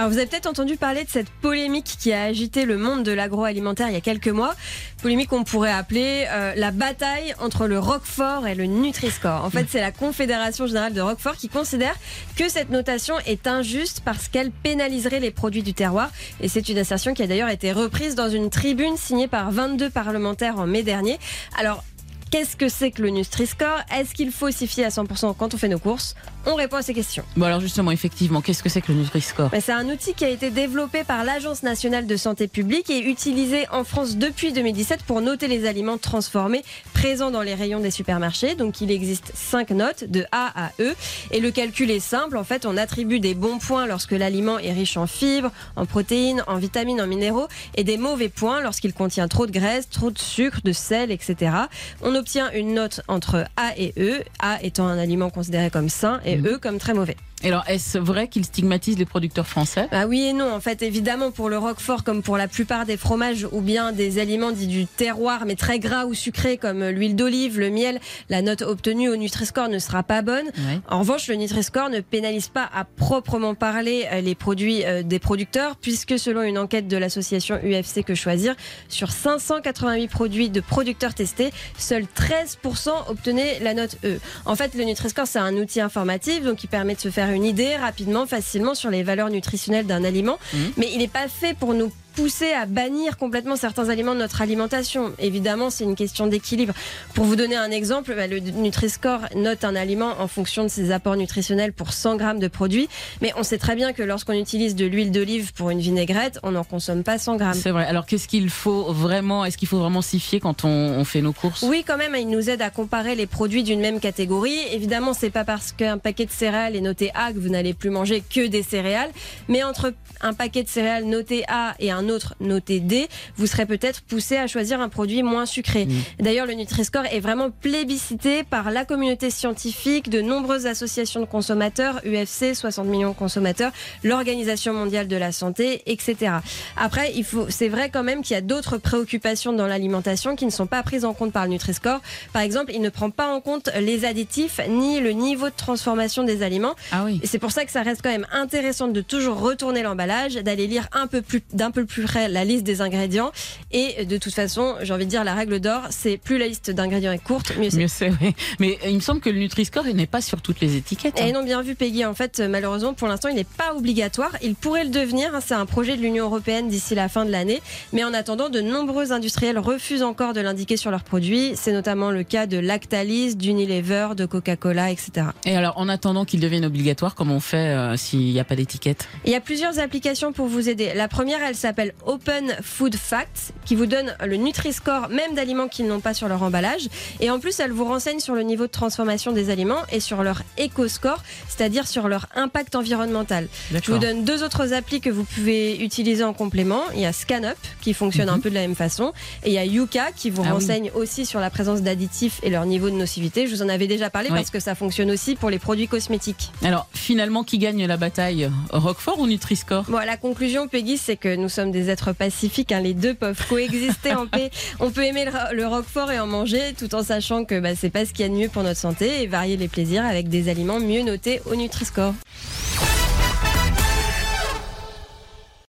Alors vous avez peut-être entendu parler de cette polémique qui a agité le monde de l'agroalimentaire il y a quelques mois. Polémique qu'on pourrait appeler euh, la bataille entre le Roquefort et le Nutri-Score. En fait, c'est la Confédération générale de Roquefort qui considère que cette notation est injuste parce qu'elle pénaliserait les produits du terroir. Et c'est une assertion qui a d'ailleurs été reprise dans une tribune signée par 22 parlementaires en mai dernier. Alors, Qu'est-ce que c'est que le Nutri-Score? Est-ce qu'il faut s'y fier à 100% quand on fait nos courses? On répond à ces questions. Bon alors justement, effectivement, qu'est-ce que c'est que le Nutri-Score? C'est un outil qui a été développé par l'Agence nationale de santé publique et utilisé en France depuis 2017 pour noter les aliments transformés présents dans les rayons des supermarchés. Donc il existe 5 notes de A à E et le calcul est simple. En fait, on attribue des bons points lorsque l'aliment est riche en fibres, en protéines, en vitamines, en minéraux et des mauvais points lorsqu'il contient trop de graisse, trop de sucre, de sel, etc. On obtient une note entre A et E, A étant un aliment considéré comme sain et E comme très mauvais. Et alors, est-ce vrai qu'il stigmatise les producteurs français? Ah oui et non. En fait, évidemment, pour le roquefort, comme pour la plupart des fromages ou bien des aliments dits du terroir, mais très gras ou sucrés, comme l'huile d'olive, le miel, la note obtenue au Nutri-Score ne sera pas bonne. En revanche, le Nutri-Score ne pénalise pas à proprement parler euh, les produits euh, des producteurs, puisque selon une enquête de l'association UFC Que Choisir, sur 588 produits de producteurs testés, seuls 13% obtenaient la note E. En fait, le Nutri-Score, c'est un outil informatif, donc qui permet de se faire une idée rapidement, facilement sur les valeurs nutritionnelles d'un aliment. Mmh. Mais il n'est pas fait pour nous pousser à bannir complètement certains aliments de notre alimentation. Évidemment, c'est une question d'équilibre. Pour vous donner un exemple, bah, le Nutri-Score note un aliment en fonction de ses apports nutritionnels pour 100 grammes de produits, mais on sait très bien que lorsqu'on utilise de l'huile d'olive pour une vinaigrette, on n'en consomme pas 100 grammes. C'est vrai. Alors qu'est-ce qu'il faut vraiment Est-ce qu'il faut vraiment s'y fier quand on, fait nos courses? Oui, quand même. Il nous aide à comparer les produits d'une même catégorie. Évidemment, c'est pas parce qu'un paquet de céréales est noté A que vous n'allez plus manger que des céréales, mais entre un paquet de céréales noté A et un autre noté D, vous serez peut-être poussé à choisir un produit moins sucré. Mm. D'ailleurs, le Nutri-Score est vraiment plébiscité par la communauté scientifique, de nombreuses associations de consommateurs, UFC, 60 millions de consommateurs, l'Organisation mondiale de la santé, etc. Après, il faut, c'est vrai quand même qu'il y a d'autres préoccupations dans l'alimentation qui ne sont pas prises en compte par le Nutri-Score. Par exemple, il ne prend pas en compte les additifs ni le niveau de transformation des aliments. Ah oui. Et c'est pour ça que ça reste quand même intéressant de toujours retourner l'emballage, d'aller lire un peu plus, d'un peu plus près la liste des ingrédients. Et de toute façon, j'ai envie de dire, la règle d'or, c'est plus la liste d'ingrédients est courte, mieux c'est. Mais il me semble que le Nutri-Score n'est pas sur toutes les étiquettes. Et hein. non, bien vu, Peggy. En fait, malheureusement, pour l'instant, il n'est pas obligatoire. Il pourrait le devenir. Hein. C'est un projet de l'Union européenne d'ici la fin de l'année. Mais en attendant, de nombreux industriels refusent encore de l'indiquer sur leurs produits. C'est notamment le cas de Lactalis, d'Unilever, de Coca-Cola, etc. Et alors, en attendant qu'il devienne obligatoire, comment on fait euh, s'il n'y a pas d'étiquette? Il y a plusieurs applications pour vous aider. La première, elle s'appelle Open Food Facts, qui vous donne le Nutri-Score même d'aliments qu'ils n'ont pas sur leur emballage. Et en plus, elle vous renseigne sur le niveau de transformation des aliments et sur leur éco-score, c'est-à-dire sur leur impact environnemental. Je vous donne deux autres applis que vous pouvez utiliser en complément. Il y a ScanUp, qui fonctionne un mhm. peu de la même façon, et il y a Yuka, qui vous ah renseigne aussi sur la présence d'additifs et leur niveau de nocivité. Je vous en avais déjà parlé parce que ça fonctionne aussi pour les produits cosmétiques. Alors, finalement, qui gagne la bataille Roquefort ou Nutri-Score? Bon, la conclusion, Peggy, c'est que nous sommes des êtres pacifiques. Hein. les deux peuvent coexister en paix. On peut aimer le, roquefort et en manger tout en sachant que bah, c'est pas ce qu'il y a de mieux pour notre santé et varier les plaisirs avec des aliments mieux notés au Nutri-Score.